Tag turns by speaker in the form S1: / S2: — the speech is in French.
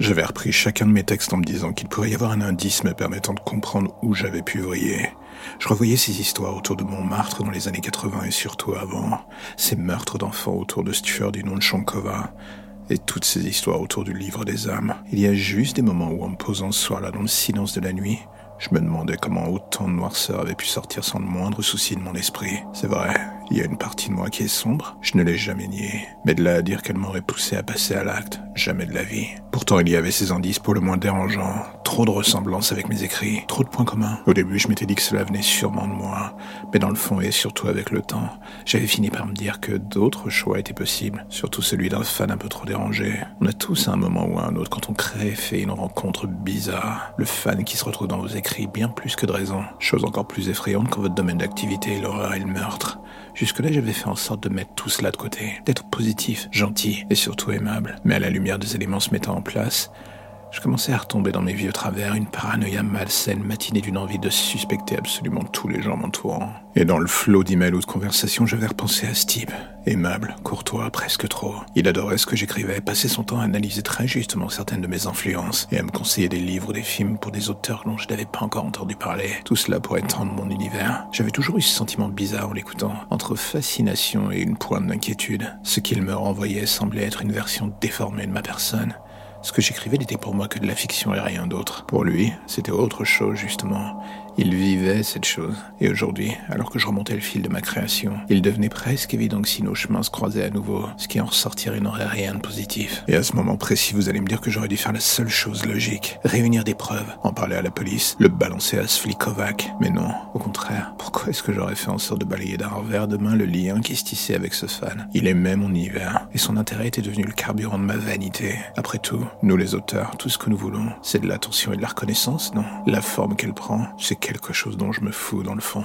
S1: J'avais repris chacun de mes textes en me disant qu'il pourrait y avoir un indice me permettant de comprendre où j'avais pu vriller. Je revoyais ces histoires autour de Montmartre dans les années 80 et surtout avant, ces meurtres d'enfants autour de cette du nom de Shankova, et toutes ces histoires autour du livre des âmes. Il y a juste des moments où en me posant ce soir-là dans le silence de la nuit, je me demandais comment autant de noirceur avait pu sortir sans le moindre souci de mon esprit. C'est vrai, il y a une partie de moi qui est sombre, je ne l'ai jamais nié. Mais de là à dire qu'elle m'aurait poussé à passer à l'acte, jamais de la vie. Pourtant, il y avait ces indices pour le moins dérangeants. Trop de ressemblances avec mes écrits, trop de points communs. Au début, je m'étais dit que cela venait sûrement de moi. Mais dans le fond, et surtout avec le temps, j'avais fini par me dire que d'autres choix étaient possibles. Surtout celui d'un fan un peu trop dérangé. On a tous à un moment ou à un autre, quand on crée, fait une rencontre bizarre. Le fan qui se retrouve dans vos écrits bien plus que de raison. Chose encore plus effrayante quand votre domaine d'activité est l'horreur et le meurtre. Jusque-là, j'avais fait en sorte de mettre tout cela de côté, d'être positif, gentil et surtout aimable. Mais à la lumière des éléments se mettant en place, je commençais à retomber dans mes vieux travers, une paranoïa malsaine matinée d'une envie de suspecter absolument tous les gens m'entourant. Et dans le flot d'emails ou de conversations, j'avais repensé à ce type. Aimable, courtois, presque trop. Il adorait ce que j'écrivais, passait son temps à analyser très justement certaines de mes influences et à me conseiller des livres ou des films pour des auteurs dont je n'avais pas encore entendu parler. Tout cela pour étendre mon univers. J'avais toujours eu ce sentiment bizarre en l'écoutant, entre fascination et une pointe d'inquiétude. Ce qu'il me renvoyait semblait être une version déformée de ma personne. Ce que j'écrivais n'était pour moi que de la fiction et rien d'autre. Pour lui, c'était autre chose justement. Il vivait cette chose. Et aujourd'hui, alors que je remontais le fil de ma création, il devenait presque évident que si nos chemins se croisaient à nouveau, ce qui en ressortirait n'aurait rien de positif. Et à ce moment précis, vous allez me dire que j'aurais dû faire la seule chose logique. Réunir des preuves, en parler à la police, le balancer à Svlikovac. Mais non, au contraire. Pourquoi est-ce que j'aurais fait en sorte de balayer d'un revers de main le lien qui se tissait avec ce fan? Il aimait mon univers, et son intérêt était devenu le carburant de ma vanité. Après tout, nous les auteurs, tout ce que nous voulons, c'est de l'attention et de la reconnaissance, non? La forme qu'elle prend, c'est quelque chose dont je me fous dans le fond.